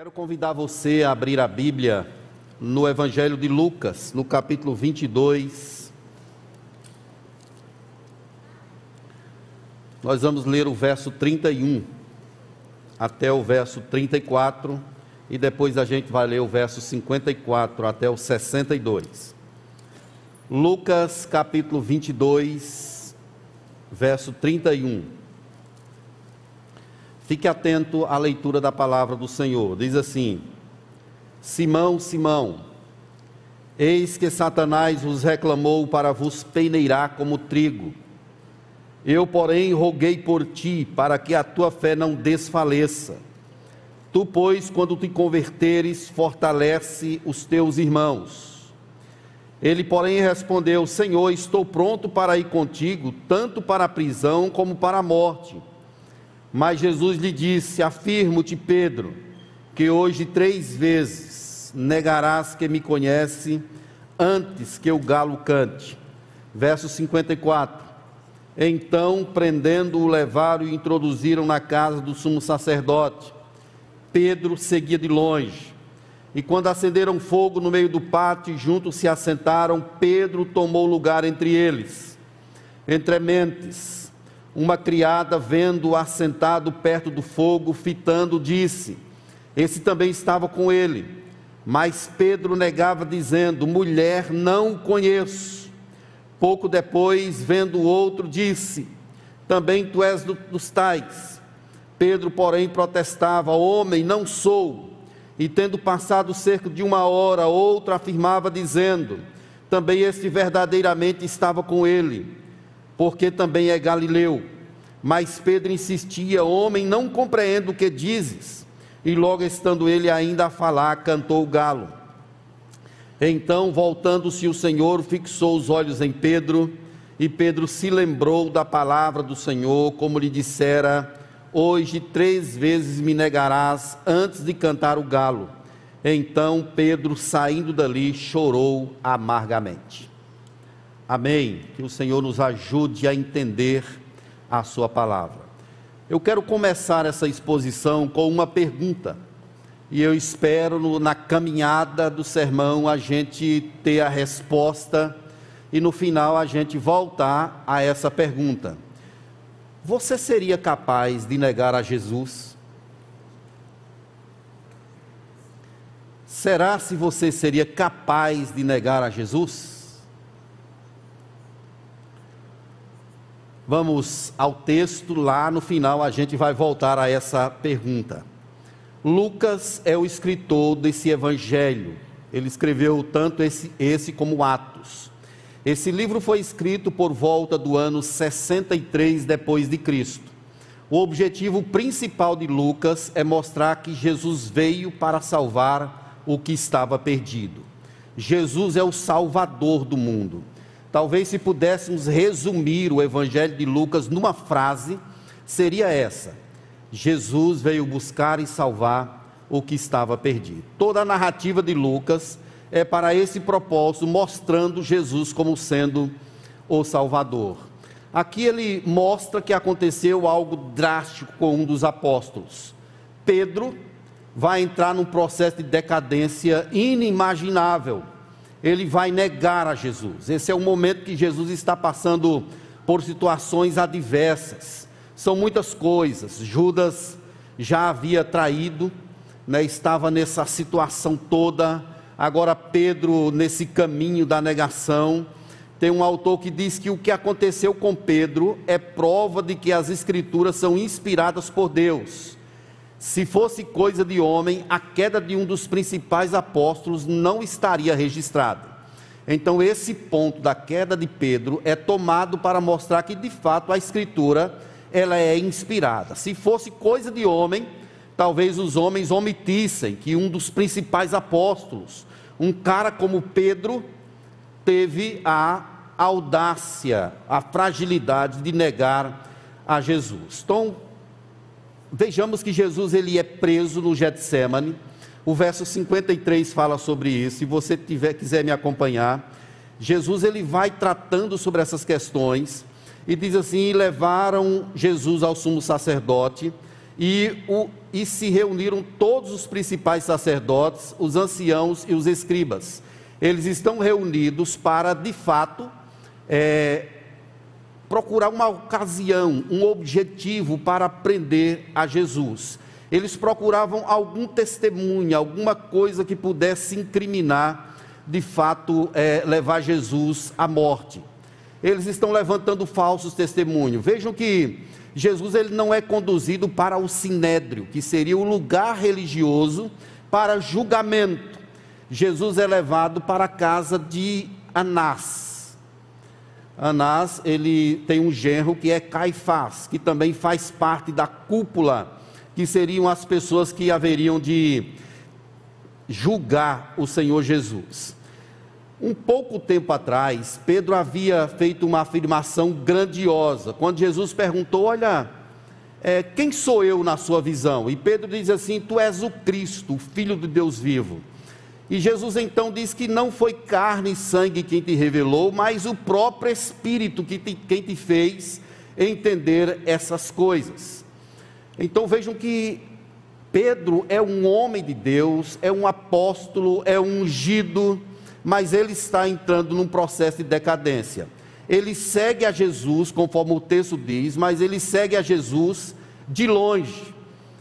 Quero convidar você a abrir a Bíblia no Evangelho de Lucas, no capítulo 22. Nós vamos ler o verso 31 até o verso 34 e depois a gente vai ler o verso 54 até o 62. Lucas capítulo 22, verso 31. Fique atento à leitura da palavra do Senhor. Diz assim: Simão, Simão, eis que Satanás vos reclamou para vos peneirar como trigo. Eu, porém, roguei por ti, para que a tua fé não desfaleça. Tu, pois, quando te converteres, fortalece os teus irmãos. Ele, porém, respondeu: Senhor, estou pronto para ir contigo, tanto para a prisão como para a morte. Mas Jesus lhe disse: Afirmo-te, Pedro, que hoje três vezes negarás que me conhece antes que o galo cante. Verso 54. Então, prendendo-o, levaram e introduziram na casa do sumo sacerdote. Pedro seguia de longe. E quando acenderam fogo no meio do pátio e juntos se assentaram, Pedro tomou lugar entre eles. Entre mentes, uma criada, vendo-o assentado perto do fogo, fitando, disse: Esse também estava com ele. Mas Pedro negava, dizendo: Mulher, não o conheço. Pouco depois, vendo o outro, disse: Também tu és do, dos tais. Pedro, porém, protestava: Homem, não sou. E tendo passado cerca de uma hora, outro afirmava, dizendo: Também este verdadeiramente estava com ele porque também é galileu. Mas Pedro insistia: Homem, não compreendo o que dizes. E logo estando ele ainda a falar, cantou o galo. Então, voltando-se o Senhor, fixou os olhos em Pedro, e Pedro se lembrou da palavra do Senhor, como lhe dissera: Hoje três vezes me negarás antes de cantar o galo. Então Pedro, saindo dali, chorou amargamente. Amém. Que o Senhor nos ajude a entender a Sua palavra. Eu quero começar essa exposição com uma pergunta. E eu espero no, na caminhada do sermão a gente ter a resposta e no final a gente voltar a essa pergunta. Você seria capaz de negar a Jesus? Será se você seria capaz de negar a Jesus? Vamos ao texto, lá no final a gente vai voltar a essa pergunta. Lucas é o escritor desse evangelho. Ele escreveu tanto esse, esse como Atos. Esse livro foi escrito por volta do ano 63 depois de Cristo. O objetivo principal de Lucas é mostrar que Jesus veio para salvar o que estava perdido. Jesus é o salvador do mundo. Talvez se pudéssemos resumir o Evangelho de Lucas numa frase, seria essa: Jesus veio buscar e salvar o que estava perdido. Toda a narrativa de Lucas é para esse propósito, mostrando Jesus como sendo o Salvador. Aqui ele mostra que aconteceu algo drástico com um dos apóstolos. Pedro vai entrar num processo de decadência inimaginável ele vai negar a Jesus. Esse é o momento que Jesus está passando por situações adversas. São muitas coisas. Judas já havia traído, né, estava nessa situação toda. Agora Pedro nesse caminho da negação. Tem um autor que diz que o que aconteceu com Pedro é prova de que as escrituras são inspiradas por Deus. Se fosse coisa de homem, a queda de um dos principais apóstolos não estaria registrada. Então, esse ponto da queda de Pedro é tomado para mostrar que, de fato, a Escritura ela é inspirada. Se fosse coisa de homem, talvez os homens omitissem que um dos principais apóstolos, um cara como Pedro, teve a audácia, a fragilidade de negar a Jesus. Então, Vejamos que Jesus ele é preso no Getsemane. O verso 53 fala sobre isso. Se você tiver, quiser me acompanhar, Jesus ele vai tratando sobre essas questões e diz assim: e levaram Jesus ao sumo sacerdote e, o, e se reuniram todos os principais sacerdotes, os anciãos e os escribas. Eles estão reunidos para, de fato, é, procurar uma ocasião, um objetivo para prender a Jesus. Eles procuravam algum testemunho, alguma coisa que pudesse incriminar, de fato, é, levar Jesus à morte. Eles estão levantando falsos testemunhos. Vejam que Jesus ele não é conduzido para o sinédrio, que seria o lugar religioso para julgamento. Jesus é levado para a casa de Anás. Anás, ele tem um genro que é Caifás, que também faz parte da cúpula, que seriam as pessoas que haveriam de julgar o Senhor Jesus. Um pouco tempo atrás, Pedro havia feito uma afirmação grandiosa, quando Jesus perguntou: Olha, é, quem sou eu na sua visão? E Pedro diz assim: Tu és o Cristo, o Filho de Deus vivo. E Jesus então diz que não foi carne e sangue quem te revelou, mas o próprio Espírito que te, quem te fez entender essas coisas. Então vejam que Pedro é um homem de Deus, é um apóstolo, é um ungido mas ele está entrando num processo de decadência. Ele segue a Jesus, conforme o texto diz, mas ele segue a Jesus de longe.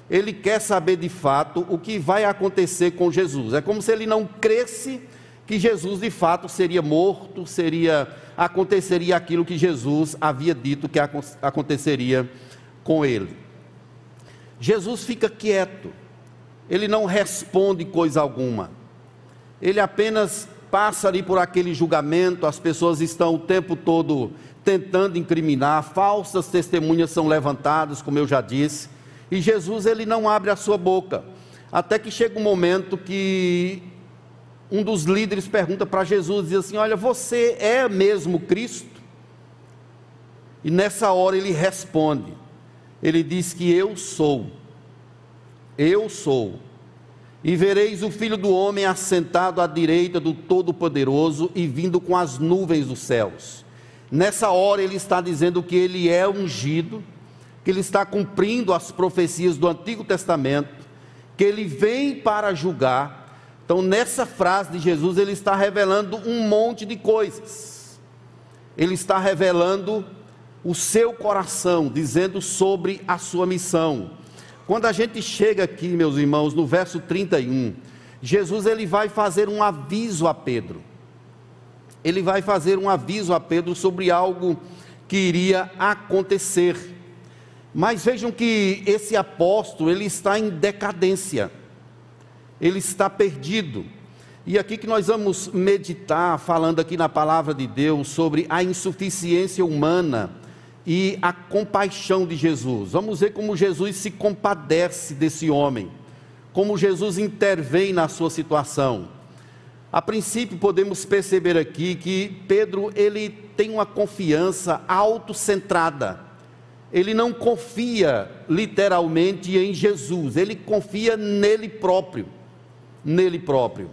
Ele quer saber de fato o que vai acontecer com Jesus. É como se ele não cresce que Jesus de fato seria morto, seria aconteceria aquilo que Jesus havia dito que aconteceria com ele. Jesus fica quieto. Ele não responde coisa alguma. Ele apenas passa ali por aquele julgamento, as pessoas estão o tempo todo tentando incriminar, falsas testemunhas são levantadas, como eu já disse, e Jesus ele não abre a sua boca. Até que chega um momento que um dos líderes pergunta para Jesus, diz assim: "Olha, você é mesmo Cristo?" E nessa hora ele responde. Ele diz que eu sou. Eu sou e vereis o filho do homem assentado à direita do Todo-Poderoso e vindo com as nuvens dos céus. Nessa hora ele está dizendo que ele é ungido, que ele está cumprindo as profecias do Antigo Testamento, que ele vem para julgar. Então, nessa frase de Jesus, ele está revelando um monte de coisas. Ele está revelando o seu coração, dizendo sobre a sua missão quando a gente chega aqui, meus irmãos, no verso 31, Jesus ele vai fazer um aviso a Pedro. Ele vai fazer um aviso a Pedro sobre algo que iria acontecer. Mas vejam que esse apóstolo, ele está em decadência. Ele está perdido. E aqui que nós vamos meditar, falando aqui na palavra de Deus, sobre a insuficiência humana e a compaixão de Jesus. Vamos ver como Jesus se compadece desse homem, como Jesus intervém na sua situação. A princípio podemos perceber aqui que Pedro ele tem uma confiança autocentrada. Ele não confia literalmente em Jesus, ele confia nele próprio, nele próprio.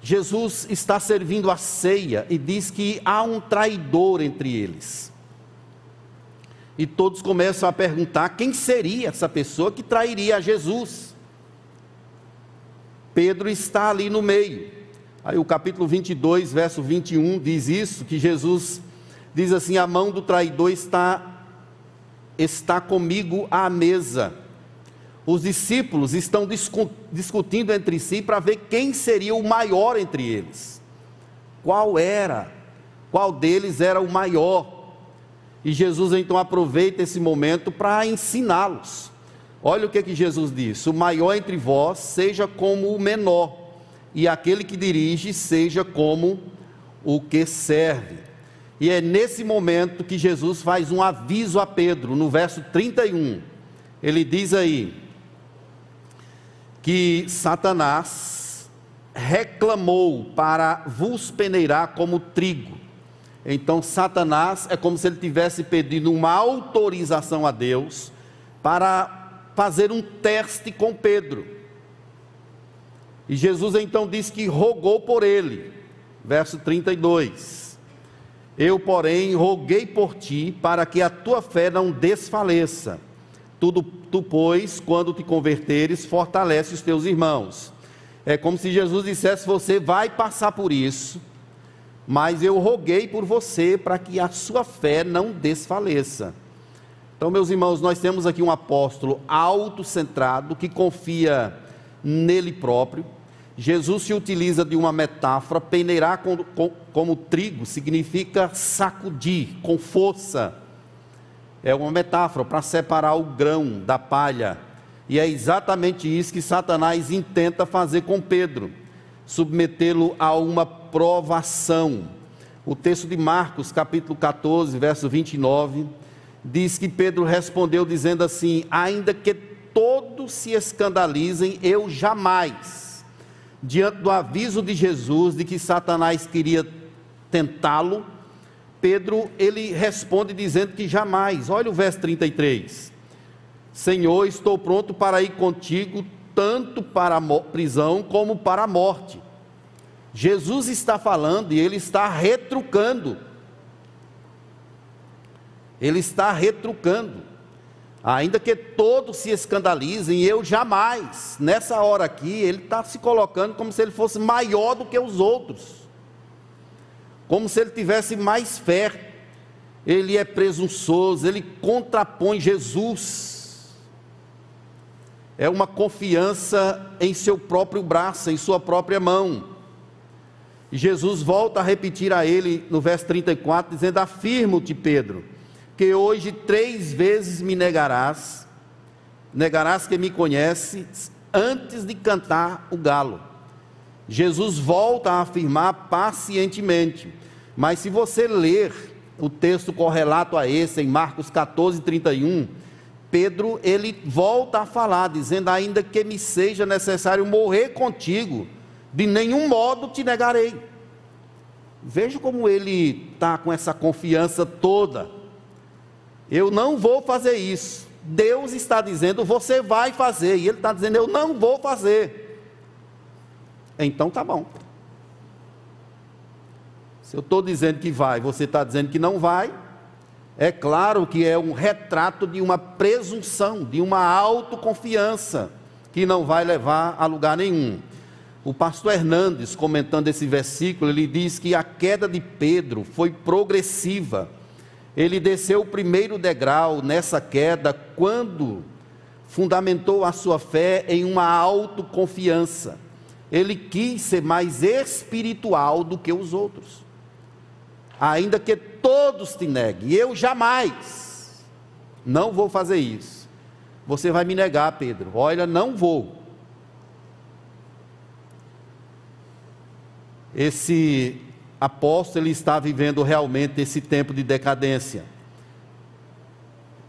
Jesus está servindo a ceia e diz que há um traidor entre eles. E todos começam a perguntar quem seria essa pessoa que trairia a Jesus. Pedro está ali no meio. Aí o capítulo 22, verso 21 diz isso, que Jesus diz assim: "A mão do traidor está está comigo à mesa". Os discípulos estão discutindo entre si para ver quem seria o maior entre eles. Qual era? Qual deles era o maior? E Jesus então aproveita esse momento para ensiná-los. Olha o que, que Jesus disse: O maior entre vós seja como o menor, e aquele que dirige seja como o que serve. E é nesse momento que Jesus faz um aviso a Pedro, no verso 31. Ele diz aí que Satanás reclamou para vos peneirar como trigo então, Satanás é como se ele tivesse pedido uma autorização a Deus para fazer um teste com Pedro. E Jesus então diz que rogou por ele. Verso 32. Eu, porém, roguei por ti para que a tua fé não desfaleça. Tu, tu, pois, quando te converteres, fortalece os teus irmãos. É como se Jesus dissesse: Você vai passar por isso, mas eu roguei por você para que a sua fé não desfaleça. Então, meus irmãos, nós temos aqui um apóstolo autocentrado que confia nele próprio. Jesus se utiliza de uma metáfora, peneirar como, como trigo significa sacudir com força. É uma metáfora para separar o grão da palha. E é exatamente isso que Satanás intenta fazer com Pedro, submetê-lo a uma provação. O texto de Marcos, capítulo 14, verso 29, diz que Pedro respondeu dizendo assim: Ainda que todos se escandalizem, eu jamais, diante do aviso de Jesus de que Satanás queria tentá-lo, Pedro ele responde dizendo que jamais. Olha o verso 33. Senhor, estou pronto para ir contigo tanto para a prisão como para a morte. Jesus está falando e ele está retrucando. Ele está retrucando ainda que todos se escandalizem, eu jamais, nessa hora aqui, ele está se colocando como se ele fosse maior do que os outros, como se ele tivesse mais fé, ele é presunçoso, ele contrapõe Jesus, é uma confiança em seu próprio braço, em sua própria mão. E Jesus volta a repetir a ele no verso 34, dizendo: Afirmo-te, Pedro que hoje três vezes me negarás, negarás que me conheces antes de cantar o galo. Jesus volta a afirmar pacientemente, mas se você ler o texto correlato a esse, em Marcos 14, 31, Pedro ele volta a falar, dizendo: Ainda que me seja necessário morrer contigo, de nenhum modo te negarei. Veja como ele está com essa confiança toda eu não vou fazer isso. Deus está dizendo, você vai fazer. E Ele está dizendo, eu não vou fazer. Então tá bom. Se eu estou dizendo que vai, você está dizendo que não vai, é claro que é um retrato de uma presunção, de uma autoconfiança, que não vai levar a lugar nenhum. O pastor Hernandes, comentando esse versículo, ele diz que a queda de Pedro foi progressiva ele desceu o primeiro degrau nessa queda quando fundamentou a sua fé em uma autoconfiança. Ele quis ser mais espiritual do que os outros. Ainda que todos te neguem, eu jamais, não vou fazer isso. Você vai me negar, Pedro. Olha, não vou. Esse apóstolo ele está vivendo realmente esse tempo de decadência.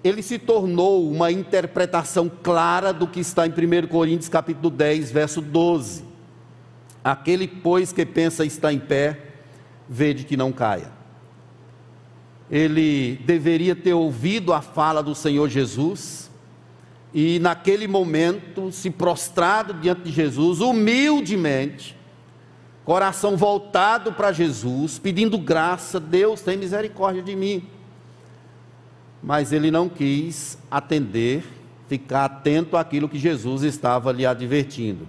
Ele se tornou uma interpretação clara do que está em 1 Coríntios capítulo 10, verso 12. Aquele, pois, que pensa estar em pé, vede que não caia. Ele deveria ter ouvido a fala do Senhor Jesus e, naquele momento, se prostrado diante de Jesus, humildemente, coração voltado para Jesus, pedindo graça, Deus tem misericórdia de mim. Mas ele não quis atender, ficar atento àquilo que Jesus estava lhe advertindo.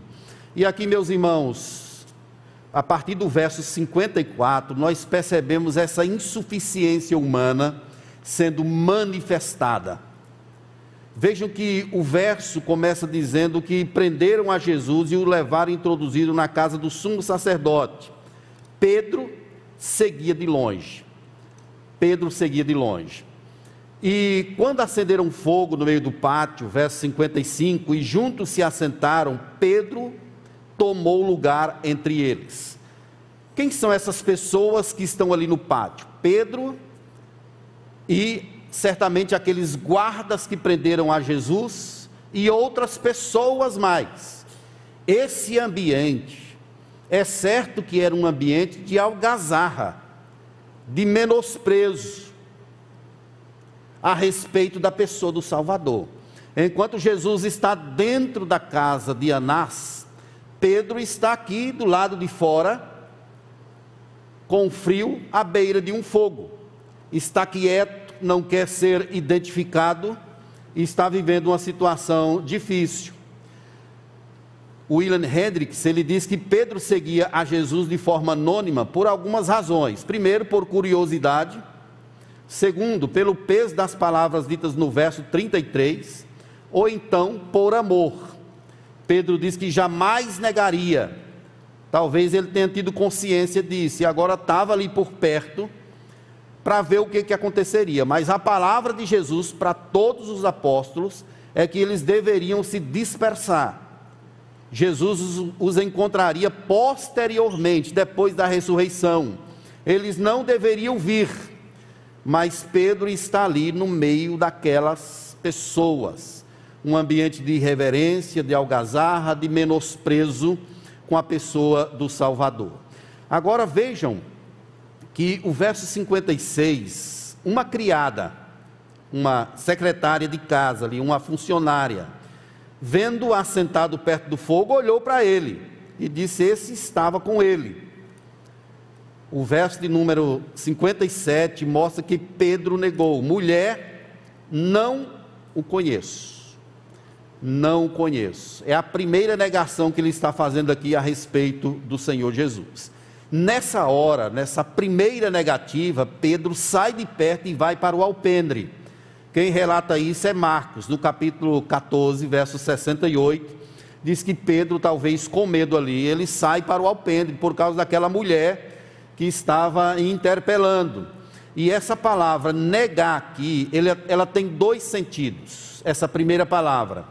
E aqui, meus irmãos, a partir do verso 54, nós percebemos essa insuficiência humana sendo manifestada. Vejam que o verso começa dizendo que prenderam a Jesus e o levaram introduzido na casa do sumo sacerdote. Pedro seguia de longe. Pedro seguia de longe. E quando acenderam fogo no meio do pátio, verso 55, e juntos se assentaram, Pedro tomou lugar entre eles. Quem são essas pessoas que estão ali no pátio? Pedro e certamente aqueles guardas que prenderam a Jesus e outras pessoas mais. Esse ambiente, é certo que era um ambiente de algazarra, de menosprezo a respeito da pessoa do Salvador. Enquanto Jesus está dentro da casa de Anás, Pedro está aqui do lado de fora, com frio, à beira de um fogo. Está quieto, não quer ser identificado, e está vivendo uma situação difícil. William Hendricks, ele diz que Pedro seguia a Jesus de forma anônima por algumas razões. Primeiro, por curiosidade. Segundo, pelo peso das palavras ditas no verso 33. Ou então, por amor. Pedro diz que jamais negaria. Talvez ele tenha tido consciência disso e agora estava ali por perto para ver o que, que aconteceria. Mas a palavra de Jesus para todos os apóstolos é que eles deveriam se dispersar Jesus os encontraria posteriormente, depois da ressurreição. Eles não deveriam vir, mas Pedro está ali no meio daquelas pessoas. Um ambiente de reverência, de algazarra, de menosprezo com a pessoa do Salvador. Agora vejam que o verso 56, uma criada, uma secretária de casa ali, uma funcionária, vendo-o assentado perto do fogo, olhou para ele e disse: Esse estava com ele. O verso de número 57 mostra que Pedro negou: Mulher, não o conheço. Não o conheço. É a primeira negação que ele está fazendo aqui a respeito do Senhor Jesus. Nessa hora, nessa primeira negativa, Pedro sai de perto e vai para o alpendre quem relata isso é Marcos, no capítulo 14, verso 68. Diz que Pedro, talvez com medo ali, ele sai para o alpendre por causa daquela mulher que estava interpelando. E essa palavra negar aqui, ela tem dois sentidos. Essa primeira palavra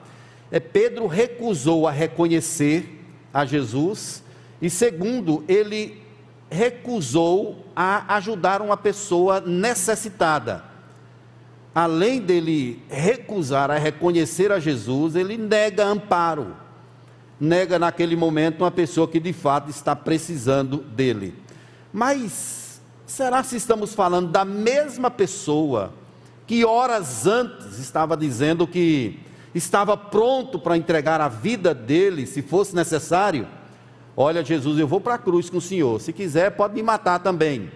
é Pedro recusou a reconhecer a Jesus e segundo, ele recusou a ajudar uma pessoa necessitada além dele recusar a reconhecer a Jesus, ele nega amparo. Nega naquele momento uma pessoa que de fato está precisando dele. Mas será se estamos falando da mesma pessoa que horas antes estava dizendo que estava pronto para entregar a vida dele se fosse necessário? Olha, Jesus, eu vou para a cruz com o Senhor. Se quiser, pode me matar também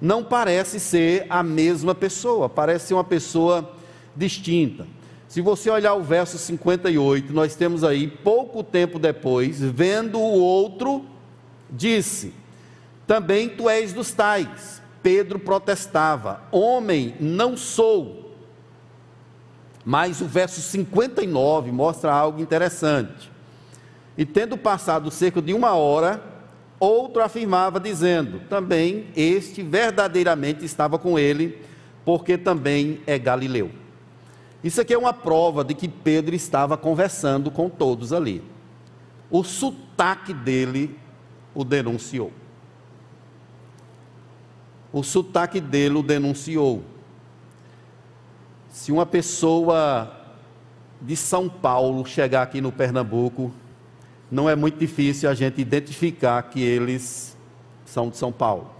não parece ser a mesma pessoa, parece ser uma pessoa distinta. Se você olhar o verso 58, nós temos aí, pouco tempo depois, vendo o outro, disse: Também tu és dos tais. Pedro protestava: Homem, não sou. Mas o verso 59 mostra algo interessante. E tendo passado cerca de uma hora, Outro afirmava, dizendo: também este verdadeiramente estava com ele, porque também é galileu. Isso aqui é uma prova de que Pedro estava conversando com todos ali. O sotaque dele o denunciou. O sotaque dele o denunciou. Se uma pessoa de São Paulo chegar aqui no Pernambuco não é muito difícil a gente identificar que eles são de São Paulo.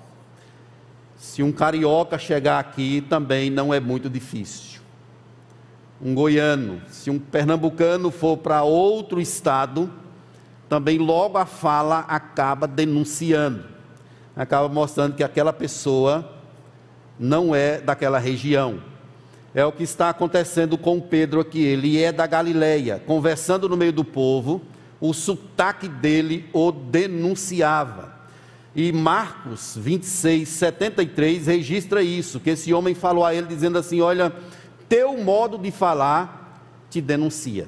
Se um carioca chegar aqui, também não é muito difícil. Um goiano, se um pernambucano for para outro estado, também logo a fala acaba denunciando, acaba mostrando que aquela pessoa não é daquela região. É o que está acontecendo com Pedro aqui. Ele é da Galileia, conversando no meio do povo o sotaque dele o denunciava. E Marcos 26, 73 registra isso, que esse homem falou a ele dizendo assim: Olha, teu modo de falar te denuncia.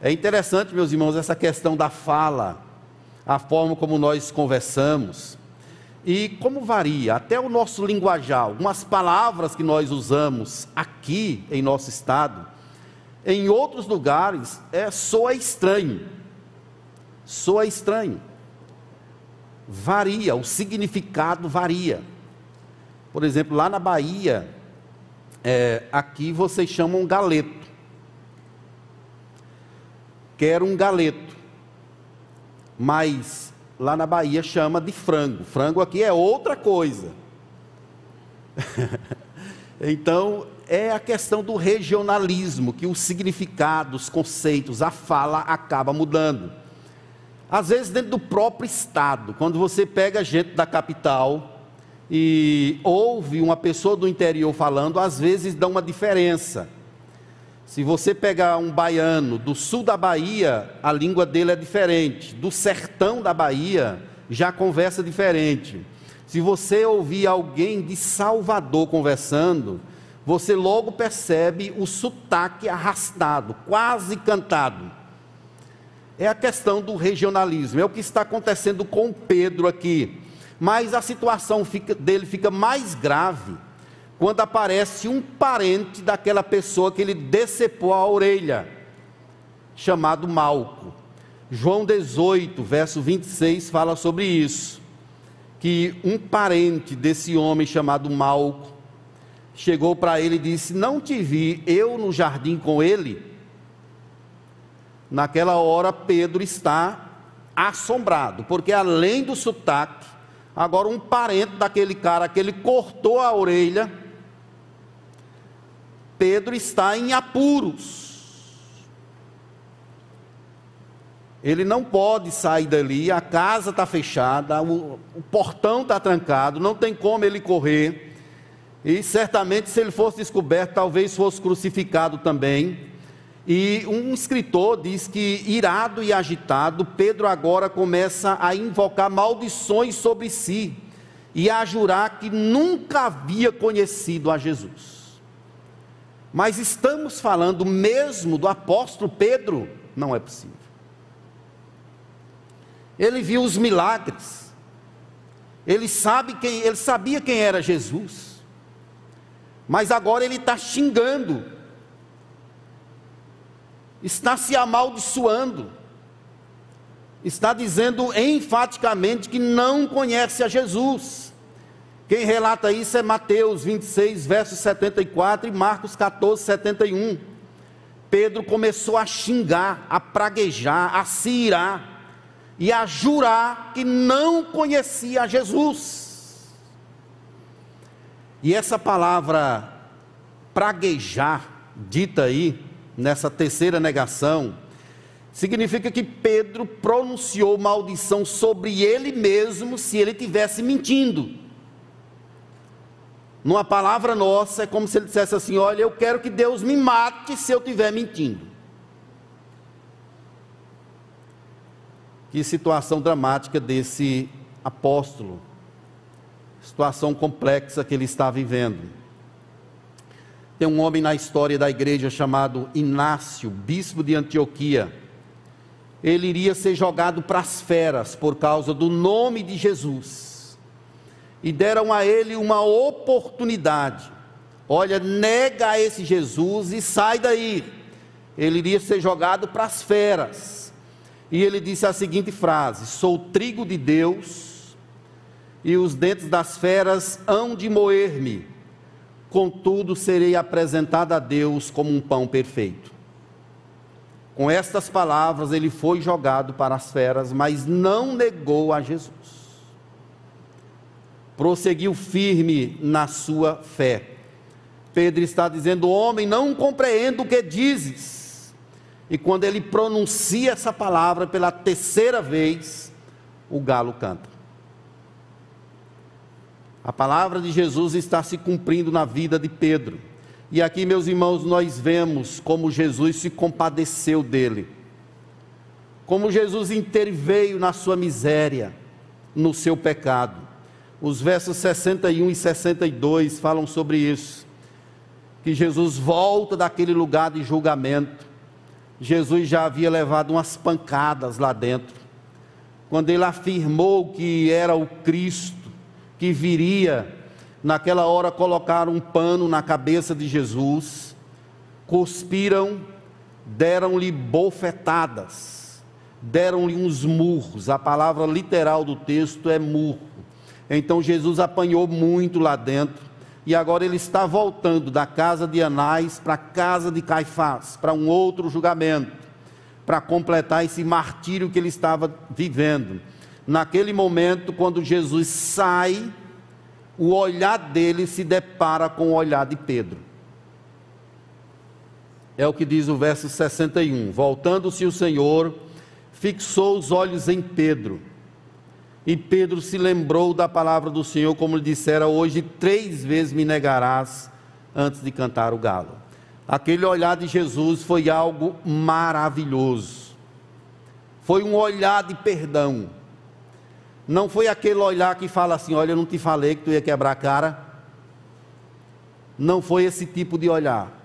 É interessante, meus irmãos, essa questão da fala, a forma como nós conversamos e como varia, até o nosso linguajar, algumas palavras que nós usamos aqui em nosso estado, em outros lugares é soa estranho. Soa estranho. Varia, o significado varia. Por exemplo, lá na Bahia, é, aqui vocês chamam galeto. Quero um galeto. Mas lá na Bahia chama de frango. Frango aqui é outra coisa. então, é a questão do regionalismo, que o significado, os conceitos, a fala acaba mudando. Às vezes dentro do próprio estado, quando você pega gente da capital e ouve uma pessoa do interior falando, às vezes dá uma diferença. Se você pegar um baiano do sul da Bahia, a língua dele é diferente. Do sertão da Bahia, já conversa diferente. Se você ouvir alguém de Salvador conversando, você logo percebe o sotaque arrastado, quase cantado. É a questão do regionalismo, é o que está acontecendo com Pedro aqui. Mas a situação fica, dele fica mais grave quando aparece um parente daquela pessoa que ele decepou a orelha, chamado Malco. João 18, verso 26 fala sobre isso. Que um parente desse homem chamado Malco chegou para ele e disse: Não te vi eu no jardim com ele. Naquela hora, Pedro está assombrado, porque além do sotaque, agora um parente daquele cara que ele cortou a orelha, Pedro está em apuros. Ele não pode sair dali, a casa está fechada, o, o portão está trancado, não tem como ele correr. E certamente, se ele fosse descoberto, talvez fosse crucificado também. E um escritor diz que, irado e agitado, Pedro agora começa a invocar maldições sobre si e a jurar que nunca havia conhecido a Jesus. Mas estamos falando mesmo do apóstolo Pedro? Não é possível. Ele viu os milagres. Ele sabe quem, ele sabia quem era Jesus. Mas agora ele está xingando. Está se amaldiçoando. Está dizendo enfaticamente que não conhece a Jesus. Quem relata isso é Mateus 26, verso 74 e Marcos 14, 71. Pedro começou a xingar, a praguejar, a se irar e a jurar que não conhecia Jesus. E essa palavra praguejar, dita aí, nessa terceira negação, significa que Pedro pronunciou maldição sobre ele mesmo se ele tivesse mentindo. Numa palavra nossa, é como se ele dissesse assim: Olha, eu quero que Deus me mate se eu estiver mentindo. Que situação dramática desse apóstolo. Situação complexa que ele está vivendo. Tem um homem na história da igreja chamado Inácio, bispo de Antioquia. Ele iria ser jogado para as feras por causa do nome de Jesus e deram a ele uma oportunidade. Olha, nega esse Jesus e sai daí. Ele iria ser jogado para as feras. E ele disse a seguinte frase: Sou trigo de Deus, e os dentes das feras hão de moer-me, contudo serei apresentado a Deus como um pão perfeito. Com estas palavras, ele foi jogado para as feras, mas não negou a Jesus prosseguiu firme na sua fé. Pedro está dizendo: Homem, não compreendo o que dizes. E quando ele pronuncia essa palavra pela terceira vez, o galo canta. A palavra de Jesus está se cumprindo na vida de Pedro. E aqui, meus irmãos, nós vemos como Jesus se compadeceu dele, como Jesus interveio na sua miséria, no seu pecado os versos 61 e 62 falam sobre isso. Que Jesus volta daquele lugar de julgamento. Jesus já havia levado umas pancadas lá dentro. Quando ele afirmou que era o Cristo, que viria, naquela hora colocaram um pano na cabeça de Jesus, cuspiram, deram-lhe bofetadas, deram-lhe uns murros. A palavra literal do texto é murro então Jesus apanhou muito lá dentro. E agora ele está voltando da casa de Anás para a casa de Caifás, para um outro julgamento, para completar esse martírio que ele estava vivendo. Naquele momento, quando Jesus sai, o olhar dele se depara com o olhar de Pedro. É o que diz o verso 61. Voltando-se o Senhor, fixou os olhos em Pedro E Pedro se lembrou da palavra do Senhor, como lhe dissera: Hoje três vezes me negarás antes de cantar o galo. Aquele olhar de Jesus foi algo maravilhoso. Foi um olhar de perdão. Não foi aquele olhar que fala assim: Olha, eu não te falei que tu ia quebrar a cara. Não foi esse tipo de olhar.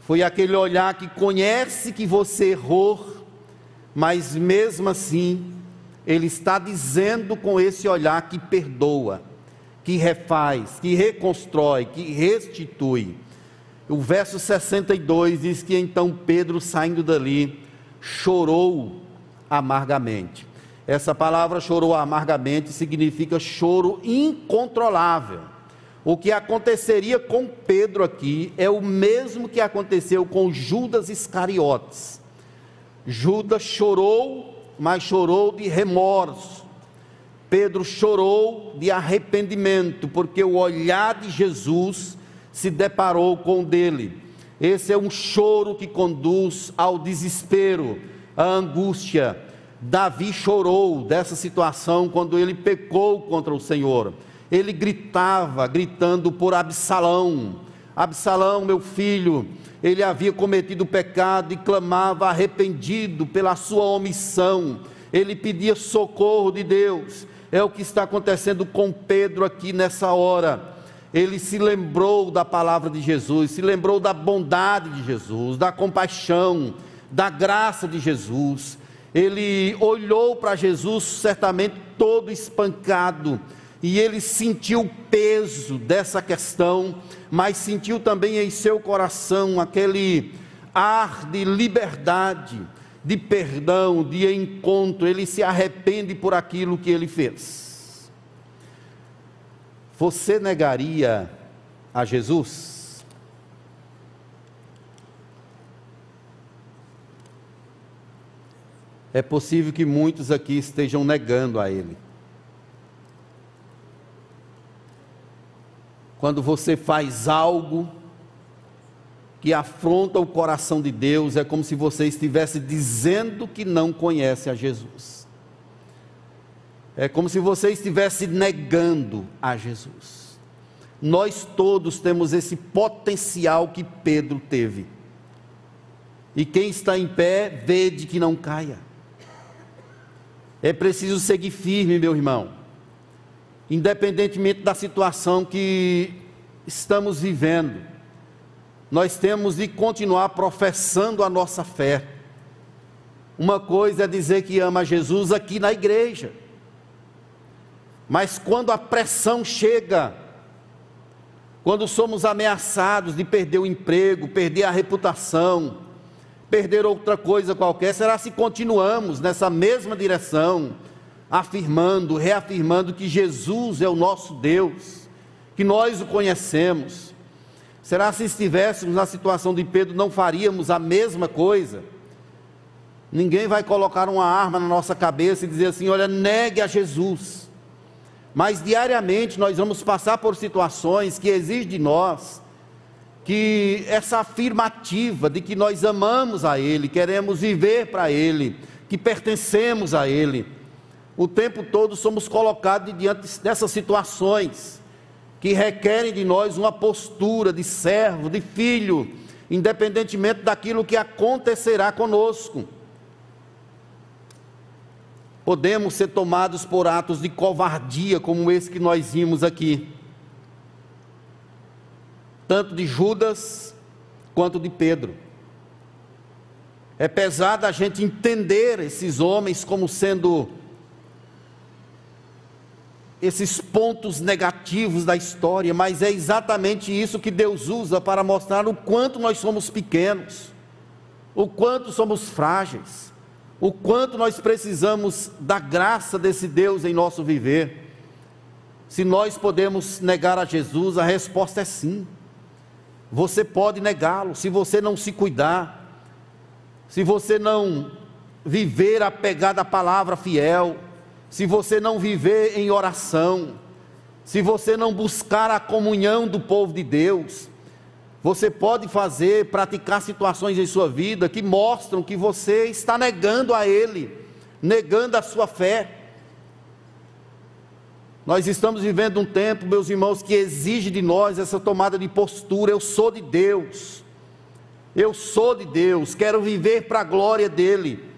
Foi aquele olhar que conhece que você errou, mas mesmo assim ele está dizendo com esse olhar que perdoa, que refaz, que reconstrói, que restitui. O verso 62 diz que então Pedro, saindo dali, chorou amargamente. Essa palavra chorou amargamente significa choro incontrolável. O que aconteceria com Pedro aqui é o mesmo que aconteceu com Judas Iscariotes. Judas chorou mas chorou de remorso. Pedro chorou de arrependimento, porque o olhar de Jesus se deparou com o dele. Esse é um choro que conduz ao desespero, à angústia. Davi chorou dessa situação quando ele pecou contra o Senhor. Ele gritava, gritando por Absalão: Absalão, meu filho, ele havia cometido pecado e clamava arrependido pela sua omissão. Ele pedia socorro de Deus. É o que está acontecendo com Pedro aqui nessa hora. Ele se lembrou da palavra de Jesus, se lembrou da bondade de Jesus, da compaixão, da graça de Jesus. Ele olhou para Jesus, certamente todo espancado, e ele sentiu o peso dessa questão mas sentiu também em seu coração aquele ar de liberdade, de perdão, de encontro. Ele se arrepende por aquilo que ele fez. Você negaria a Jesus? É possível que muitos aqui estejam negando a Ele. Quando você faz algo que afronta o coração de Deus, é como se você estivesse dizendo que não conhece a Jesus. É como se você estivesse negando a Jesus. Nós todos temos esse potencial que Pedro teve. E quem está em pé, vede que não caia. É preciso seguir firme, meu irmão independentemente da situação que estamos vivendo, nós temos de continuar professando a nossa fé. Uma coisa é dizer que ama Jesus aqui na igreja, mas quando a pressão chega, quando somos ameaçados de perder o emprego, perder a reputação, perder outra coisa qualquer, será se continuamos nessa mesma direção? afirmando, reafirmando que Jesus é o nosso Deus, que nós o conhecemos. Será se estivéssemos na situação de Pedro, não faríamos a mesma coisa? Ninguém vai colocar uma arma na nossa cabeça e dizer assim: olha, negue a Jesus. Mas diariamente nós vamos passar por situações que exigem de nós que essa afirmativa de que nós amamos a Ele, queremos viver para Ele, que pertencemos a Ele o tempo todo somos colocados diante dessas situações que requerem de nós uma postura de servo, de filho, independentemente daquilo que acontecerá conosco. Podemos ser tomados por atos de covardia, como esse que nós vimos aqui, tanto de Judas quanto de Pedro. É pesado a gente entender esses homens como sendo esses pontos negativos da história, mas é exatamente isso que Deus usa para mostrar o quanto nós somos pequenos, o quanto somos frágeis, o quanto nós precisamos da graça desse Deus em nosso viver. Se nós podemos negar a Jesus, a resposta é sim. Você pode negá-lo se você não se cuidar, se você não viver apegado à palavra fiel se você não viver em oração, se você não buscar a comunhão do povo de Deus, você pode fazer, praticar situações em sua vida que mostram que você está negando a Ele, negando a sua fé. Nós estamos vivendo um tempo, meus irmãos, que exige de nós essa tomada de postura. Eu sou de Deus. Eu sou de Deus. Quero viver para a glória dele.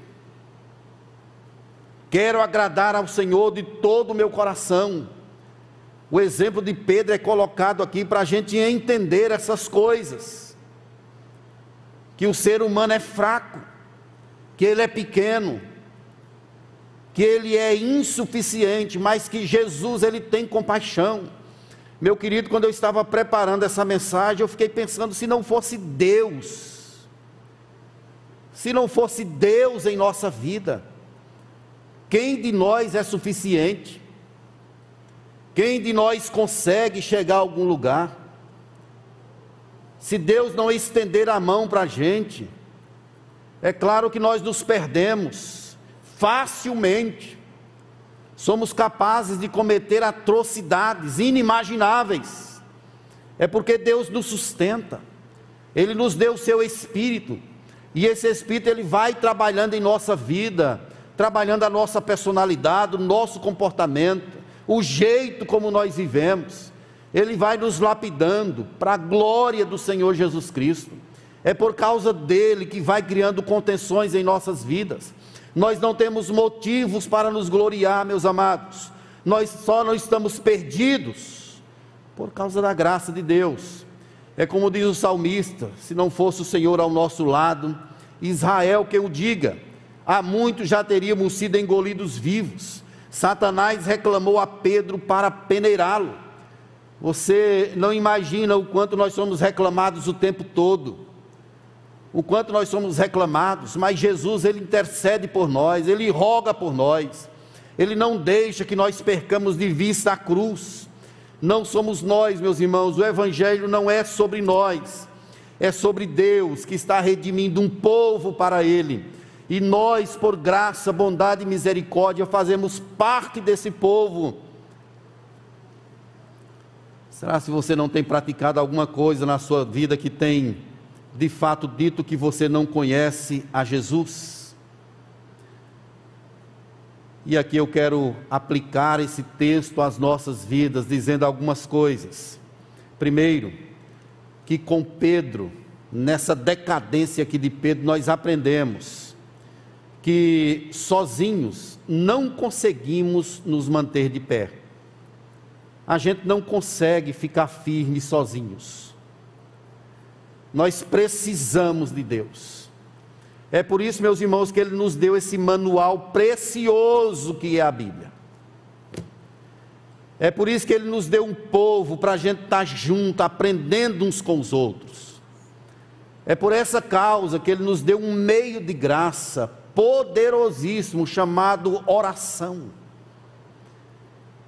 Quero agradar ao Senhor de todo o meu coração. O exemplo de Pedro é colocado aqui para a gente entender essas coisas. Que o ser humano é fraco, que ele é pequeno, que ele é insuficiente, mas que Jesus ele tem compaixão. Meu querido, quando eu estava preparando essa mensagem, eu fiquei pensando se não fosse Deus, se não fosse Deus em nossa vida, quem de nós é suficiente? Quem de nós consegue chegar a algum lugar? Se Deus não estender a mão para a gente, é claro que nós nos perdemos facilmente. Somos capazes de cometer atrocidades inimagináveis. É porque Deus nos sustenta. Ele nos deu o seu espírito. E esse espírito ele vai trabalhando em nossa vida, trabalhando a nossa personalidade, o nosso comportamento o jeito como nós vivemos, Ele vai nos lapidando para a glória do Senhor Jesus Cristo. É por causa dele que vai criando contenções em nossas vidas. Nós não temos motivos para nos gloriar, meus amados. Nós só não estamos perdidos por causa da graça de Deus. É como diz o salmista: se não fosse o Senhor ao nosso lado, Israel que o diga, há muito já teríamos sido engolidos vivos. Satanás reclamou a Pedro para peneirá-lo. Você não imagina o quanto nós somos reclamados o tempo todo. O quanto nós somos reclamados, mas Jesus ele intercede por nós, ele roga por nós. Ele não deixa que nós percamos de vista a cruz. Não somos nós, meus irmãos, o evangelho não é sobre nós. É sobre Deus que está redimindo um povo para ele e nós, por graça, bondade e misericórdia, fazemos parte desse povo. Será se você não tem praticado alguma coisa na sua vida que tem de fato dito que você não conhece a Jesus? E aqui eu quero aplicar esse texto às nossas vidas, dizendo algumas coisas. Primeiro, que com Pedro, nessa decadência aqui de Pedro, nós aprendemos que sozinhos não conseguimos nos manter de pé. A gente não consegue ficar firme sozinhos. Nós precisamos de Deus. É por isso, meus irmãos, que Ele nos deu esse manual precioso que é a Bíblia. É por isso que Ele nos deu um povo para a gente estar junto, aprendendo uns com os outros. É por essa causa que Ele nos deu um meio de graça poderosíssimo chamado oração,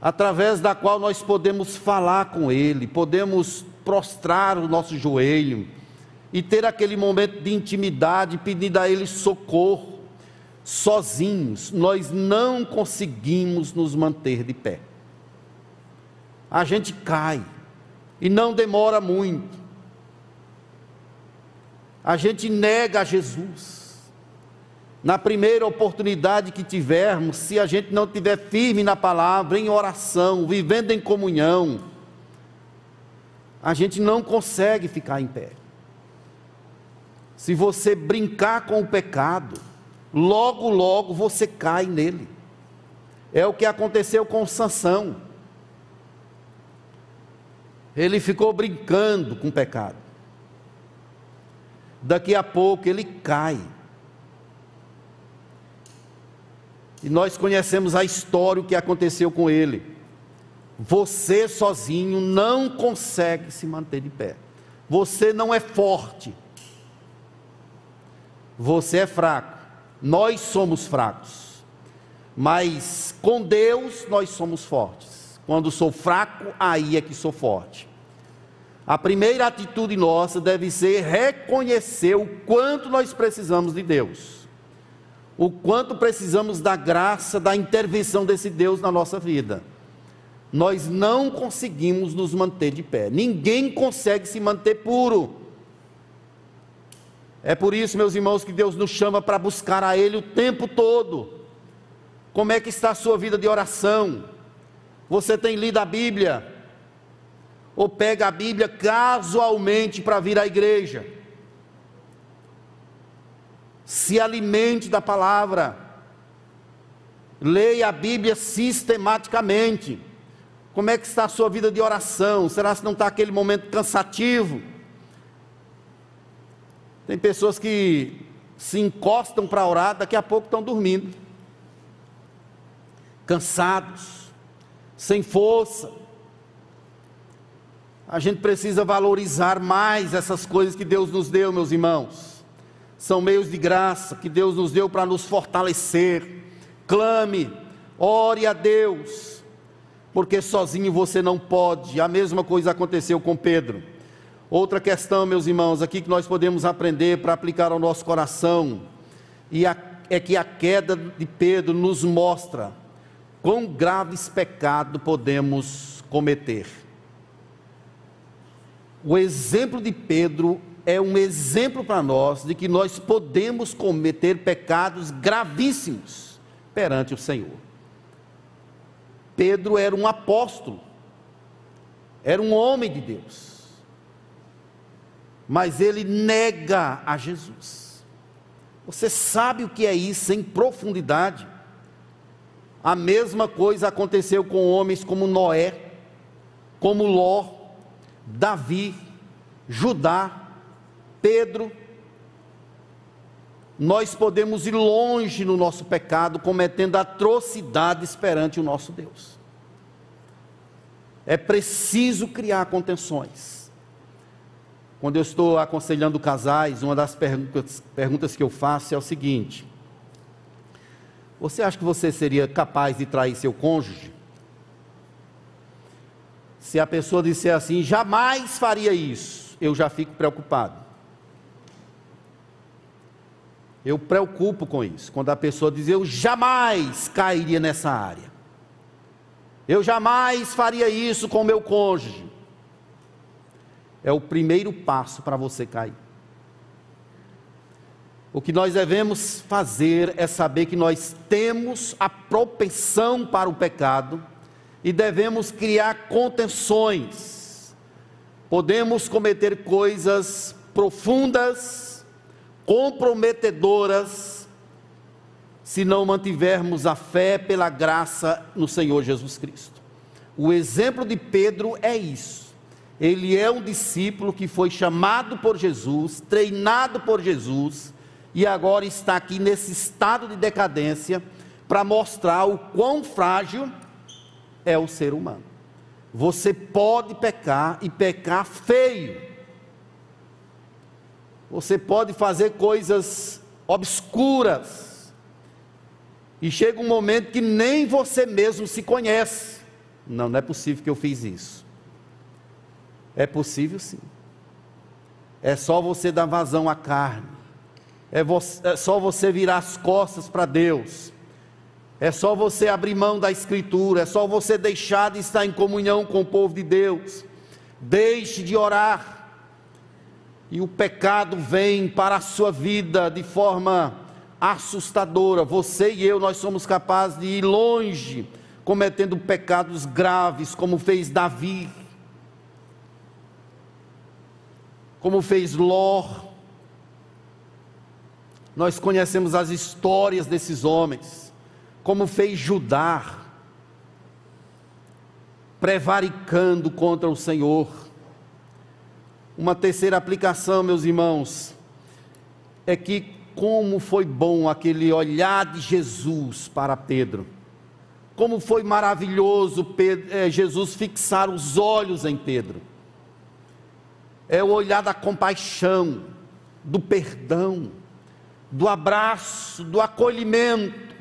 através da qual nós podemos falar com Ele, podemos prostrar o nosso joelho e ter aquele momento de intimidade, pedindo a Ele socorro. Sozinhos, nós não conseguimos nos manter de pé. A gente cai, e não demora muito. A gente nega a Jesus na primeira oportunidade que tivermos, se a gente não estiver firme na palavra, em oração, vivendo em comunhão, a gente não consegue ficar em pé. Se você brincar com o pecado, logo, logo você cai nele. É o que aconteceu com Sansão. Ele ficou brincando com o pecado. Daqui a pouco ele cai. E nós conhecemos a história, o que aconteceu com ele. Você sozinho não consegue se manter de pé. Você não é forte. Você é fraco. Nós somos fracos. Mas com Deus nós somos fortes. Quando sou fraco, aí é que sou forte. A primeira atitude nossa deve ser reconhecer o quanto nós precisamos de Deus o quanto precisamos da graça, da intervenção desse Deus na nossa vida. Nós não conseguimos nos manter de pé, ninguém consegue se manter puro. É por isso, meus irmãos, que Deus nos chama para buscar a Ele o tempo todo. Como é que está a sua vida de oração? Você tem lido a Bíblia? Ou pega a Bíblia casualmente para vir à igreja? Se alimente da palavra. Leia a Bíblia sistematicamente. Como é que está a sua vida de oração? Será que não está aquele momento cansativo? Tem pessoas que se encostam para orar, daqui a pouco estão dormindo, cansados, sem força. A gente precisa valorizar mais essas coisas que Deus nos deu, meus irmãos. São meios de graça que Deus nos deu para nos fortalecer. Clame, ore a Deus porque sozinho você não pode. A mesma coisa aconteceu com Pedro. Outra questão, meus irmãos, aqui que nós podemos aprender para aplicar ao nosso coração, e a, é que a queda de Pedro nos mostra quão graves pecados podemos cometer. O exemplo de Pedro é um exemplo para nós de que nós podemos cometer pecados gravíssimos perante o Senhor. Pedro era um apóstolo, era um homem de Deus, mas ele nega a Jesus. Você sabe o que é isso em profundidade? A mesma coisa aconteceu com homens como Noé, como Ló, Davi, Judá, Pedro, nós podemos ir longe no nosso pecado, cometendo atrocidades perante o nosso Deus. É preciso criar contenções. Quando eu estou aconselhando casais, uma das perguntas, perguntas que eu faço é o seguinte: Você acha que você seria capaz de trair seu cônjuge? Se a pessoa disser assim, jamais faria isso, eu já fico preocupado. Eu preocupo com isso. Quando a pessoa diz, eu jamais cairia nessa área. Eu jamais faria isso com meu cônjuge. É o primeiro passo para você cair. O que nós devemos fazer é saber que nós temos a propensão para o pecado e devemos criar contenções. Podemos cometer coisas profundas, comprometedoras se não mantivermos a fé pela graça no Senhor Jesus Cristo. O exemplo de Pedro é isso. Ele é um discípulo que foi chamado por Jesus, treinado por Jesus, e agora está aqui nesse estado de decadência para mostrar o quão frágil é o ser humano. Você pode pecar e pecar feio. Você pode fazer coisas obscuras. E chega um momento que nem você mesmo se conhece. Não, não é possível que eu fiz isso. É possível sim. É só você dar vazão à carne. É, você, é só você virar as costas para Deus. É só você abrir mão da Escritura. É só você deixar de estar em comunhão com o povo de Deus. Deixe de orar e o pecado vem para a sua vida de forma assustadora. Você e eu, nós somos capazes de ir longe, cometendo pecados graves, como fez Davi, como fez Ló. Nós conhecemos as histórias desses homens, como fez Judá, prevaricando contra o Senhor uma terceira aplicação, meus irmãos, é que como foi bom aquele olhar de Jesus para Pedro. Como foi maravilhoso Pedro, é, Jesus fixar os olhos em Pedro. É o olhar da compaixão, do perdão, do abraço, do acolhimento.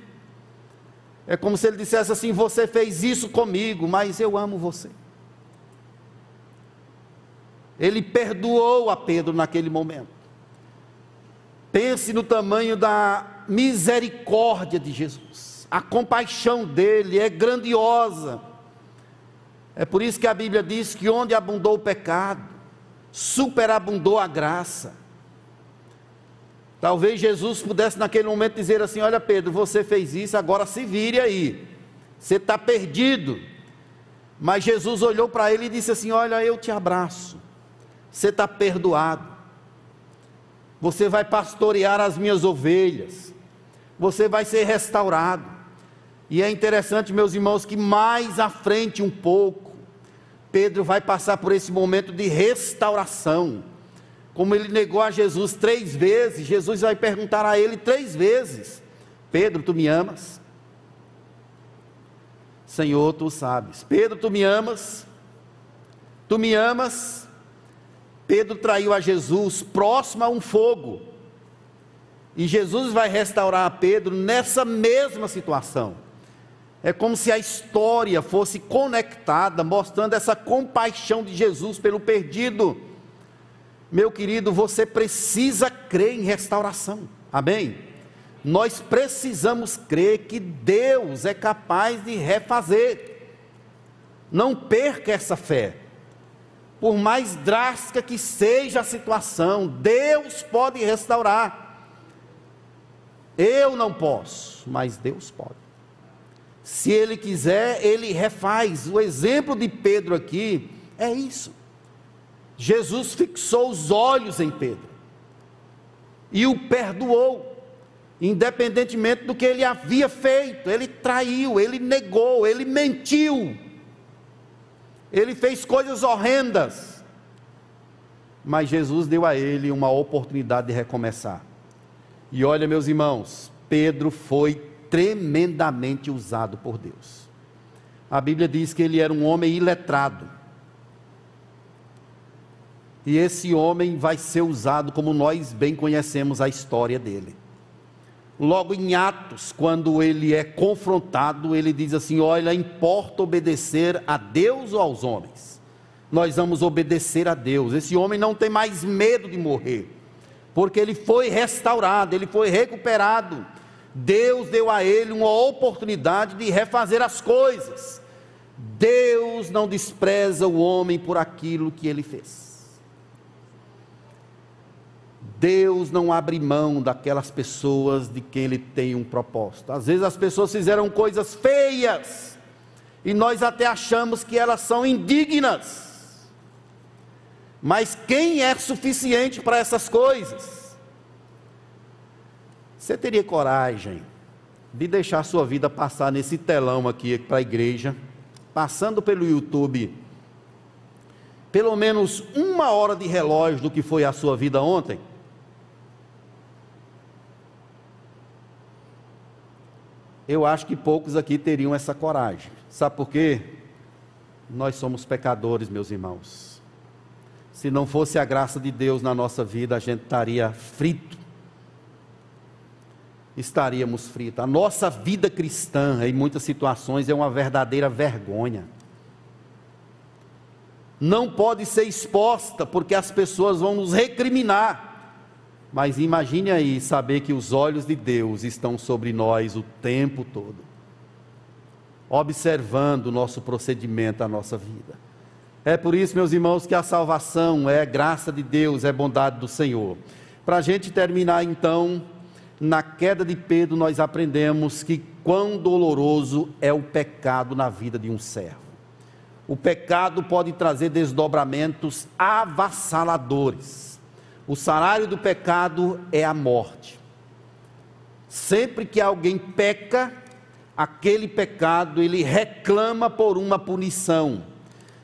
É como se ele dissesse assim: Você fez isso comigo, mas eu amo você. Ele perdoou a Pedro naquele momento. Pense no tamanho da misericórdia de Jesus. A compaixão dele é grandiosa. É por isso que a Bíblia diz que onde abundou o pecado, superabundou a graça. Talvez Jesus pudesse naquele momento dizer assim: Olha, Pedro, você fez isso, agora se vire aí. Você está perdido. Mas Jesus olhou para ele e disse assim: Olha, eu te abraço, você está perdoado, você vai pastorear as minhas ovelhas, você vai ser restaurado. E é interessante, meus irmãos, que mais à frente um pouco, Pedro vai passar por esse momento de restauração. Como ele negou a Jesus três vezes, Jesus vai perguntar a ele três vezes: Pedro, tu me amas? Senhor, tu sabes. Pedro, tu me amas? Tu me amas? Pedro traiu a Jesus próximo a um fogo. E Jesus vai restaurar a Pedro nessa mesma situação. É como se a história fosse conectada, mostrando essa compaixão de Jesus pelo perdido. Meu querido, você precisa crer em restauração. Amém? Nós precisamos crer que Deus é capaz de refazer. Não perca essa fé. Por mais drástica que seja a situação, Deus pode restaurar. Eu não posso, mas Deus pode. Se ele quiser, ele refaz. O exemplo de Pedro aqui é isso. Jesus fixou os olhos em Pedro e o perdoou, independentemente do que ele havia feito. Ele traiu, ele negou, ele mentiu, ele fez coisas horrendas. Mas Jesus deu a ele uma oportunidade de recomeçar. E olha, meus irmãos, Pedro foi tremendamente usado por Deus. A Bíblia diz que ele era um homem iletrado. E esse homem vai ser usado como nós bem conhecemos a história dele. Logo em Atos, quando ele é confrontado, ele diz assim: Olha, importa obedecer a Deus ou aos homens? Nós vamos obedecer a Deus. Esse homem não tem mais medo de morrer, porque ele foi restaurado, ele foi recuperado Deus deu a ele uma oportunidade de refazer as coisas. Deus não despreza o homem por aquilo que ele fez. Deus não abre mão daquelas pessoas de quem ele tem um propósito. Às vezes as pessoas fizeram coisas feias e nós até achamos que elas são indignas. Mas quem é suficiente para essas coisas? Você teria coragem de deixar sua vida passar nesse telão aqui para a igreja, passando pelo YouTube, pelo menos uma hora de relógio do que foi a sua vida ontem? Eu acho que poucos aqui teriam essa coragem. Sabe por quê? Nós somos pecadores, meus irmãos. Se não fosse a graça de Deus na nossa vida, a gente estaria frito estaríamos fritos. A nossa vida cristã, em muitas situações, é uma verdadeira vergonha. Não pode ser exposta, porque as pessoas vão nos recriminar. Mas imagine aí saber que os olhos de Deus estão sobre nós o tempo todo, observando o nosso procedimento, a nossa vida. É por isso, meus irmãos, que a salvação é graça de Deus, é bondade do Senhor. Para a gente terminar então, na queda de Pedro, nós aprendemos que quão doloroso é o pecado na vida de um servo. O pecado pode trazer desdobramentos avassaladores. O salário do pecado é a morte. Sempre que alguém peca, aquele pecado ele reclama por uma punição.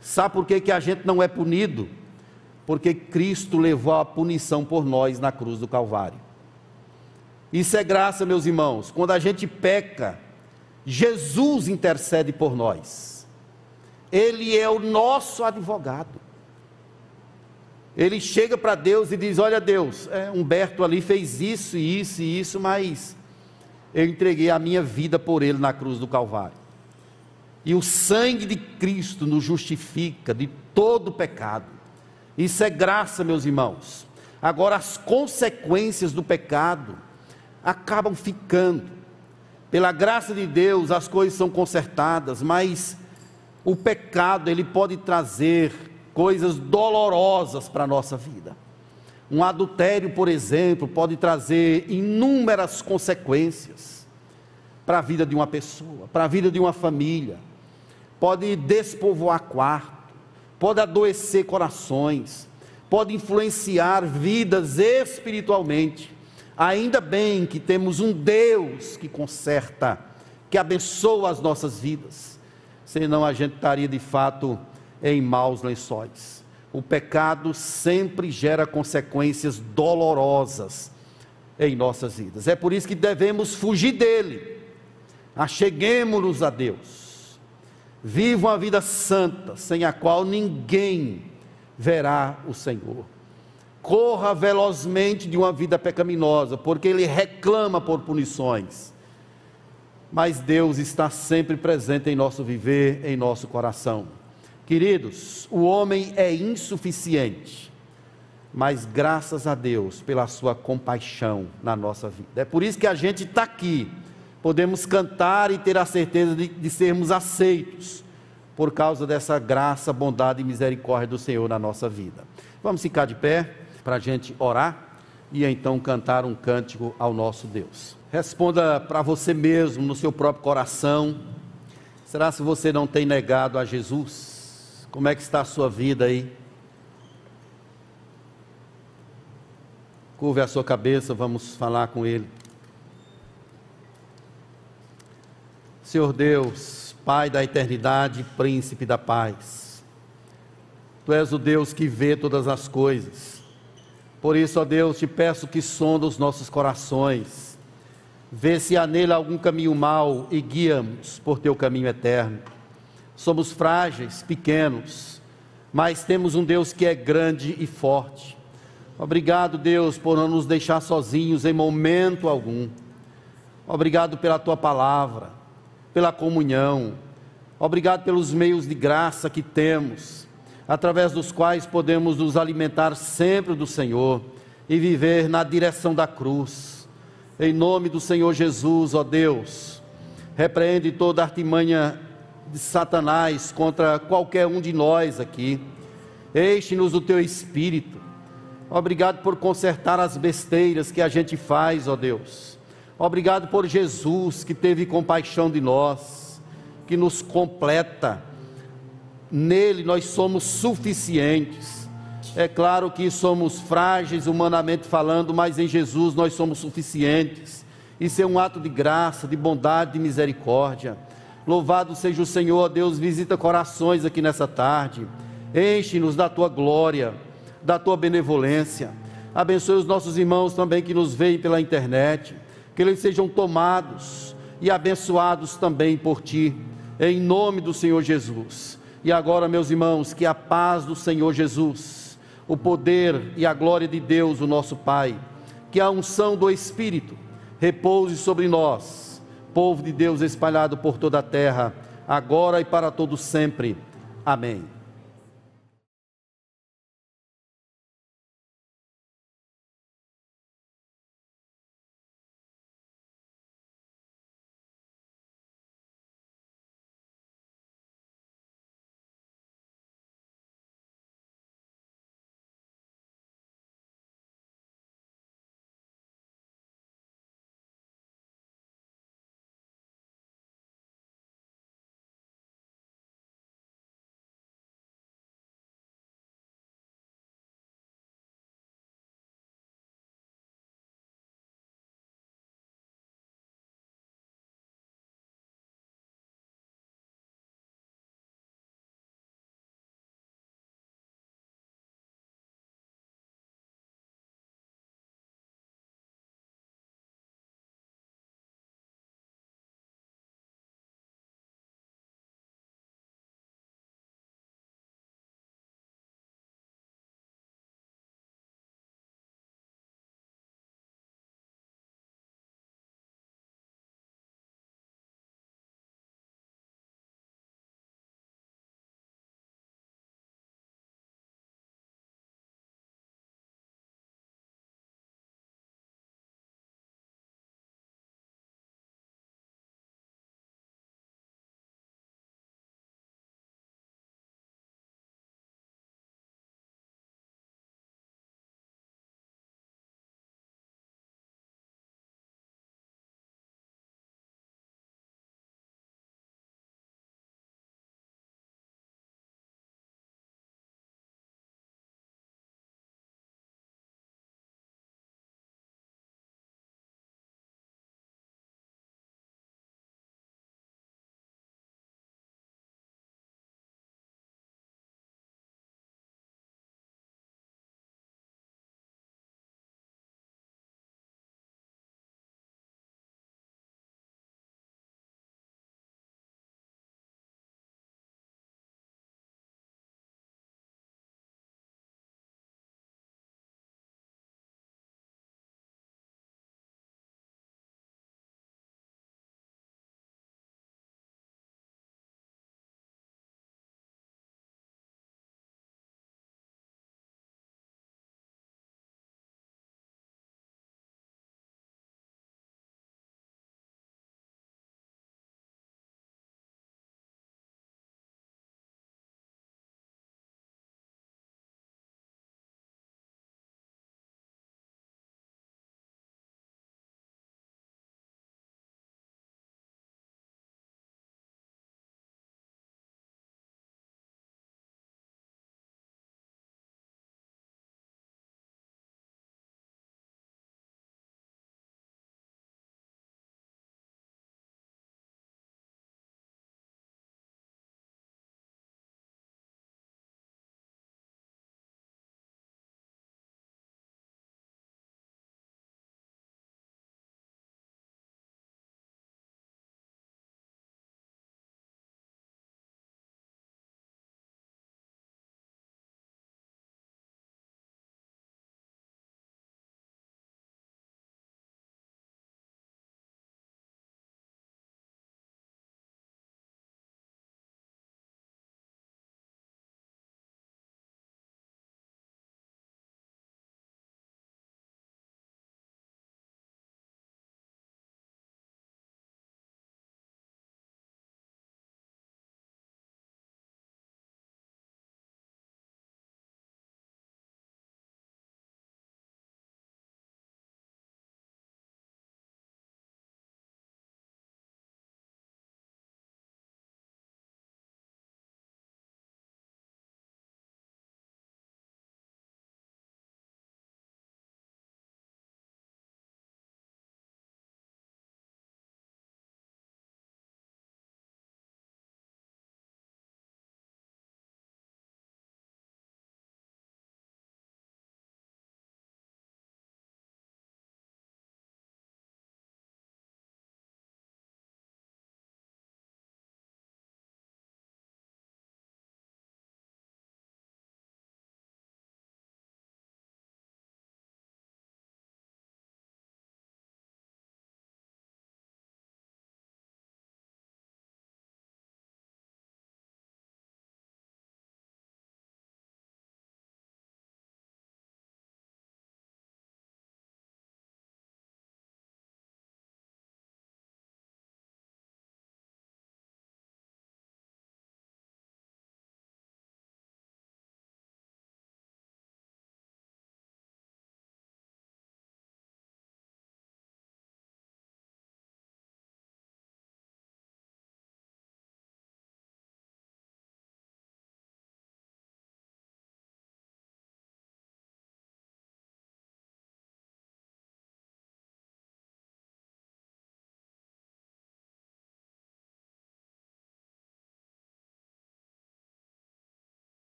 Sabe por que, que a gente não é punido? Porque Cristo levou a punição por nós na cruz do Calvário. Isso é graça, meus irmãos. Quando a gente peca, Jesus intercede por nós. Ele é o nosso advogado. Ele chega para Deus e diz: Olha, Deus, é, Humberto ali fez isso, isso e isso, mas eu entreguei a minha vida por ele na cruz do Calvário. E o sangue de Cristo nos justifica de todo pecado. Isso é graça, meus irmãos. Agora, as consequências do pecado, acabam ficando. Pela graça de Deus, as coisas são consertadas, mas o pecado, ele pode trazer coisas dolorosas para a nossa vida. Um adultério, por exemplo, pode trazer inúmeras consequências para a vida de uma pessoa, para a vida de uma família. pode despovoar quarto, pode adoecer corações, pode influenciar vidas espiritualmente. Ainda bem que temos um Deus que conserta, que abençoa as nossas vidas, senão a gente estaria de fato em maus lençóis. O pecado sempre gera consequências dolorosas em nossas vidas. É por isso que devemos fugir dele. Acheguemos-nos a Deus. Viva uma vida santa, sem a qual ninguém verá o Senhor. Corra velozmente de uma vida pecaminosa, porque ele reclama por punições. Mas Deus está sempre presente em nosso viver, em nosso coração. Queridos, o homem é insuficiente, mas graças a Deus pela sua compaixão na nossa vida. É por isso que a gente está aqui, podemos cantar e ter a certeza de, de sermos aceitos, por causa dessa graça, bondade e misericórdia do Senhor na nossa vida. Vamos ficar de pé para a gente orar e então cantar um cântico ao nosso Deus. Responda para você mesmo, no seu próprio coração. Será se você não tem negado a Jesus? Como é que está a sua vida aí? Curve a sua cabeça, vamos falar com Ele. Senhor Deus, Pai da eternidade, Príncipe da paz. Tu és o Deus que vê todas as coisas. Por isso, ó Deus, te peço que sonda os nossos corações. Vê se há nele algum caminho mau e guia-nos por teu caminho eterno. Somos frágeis, pequenos, mas temos um Deus que é grande e forte. Obrigado, Deus, por não nos deixar sozinhos em momento algum. Obrigado pela tua palavra, pela comunhão. Obrigado pelos meios de graça que temos, através dos quais podemos nos alimentar sempre do Senhor e viver na direção da cruz. Em nome do Senhor Jesus, ó Deus, repreende toda artimanha de Satanás contra qualquer um de nós aqui. Enche-nos o teu espírito. Obrigado por consertar as besteiras que a gente faz, ó Deus. Obrigado por Jesus que teve compaixão de nós, que nos completa. Nele nós somos suficientes. É claro que somos frágeis humanamente falando, mas em Jesus nós somos suficientes. Isso é um ato de graça, de bondade, de misericórdia. Louvado seja o Senhor, Deus, visita corações aqui nessa tarde. Enche-nos da tua glória, da tua benevolência. Abençoe os nossos irmãos também que nos veem pela internet. Que eles sejam tomados e abençoados também por ti, em nome do Senhor Jesus. E agora, meus irmãos, que a paz do Senhor Jesus, o poder e a glória de Deus, o nosso Pai, que a unção do Espírito repouse sobre nós povo de Deus espalhado por toda a terra, agora e para todo sempre. Amém.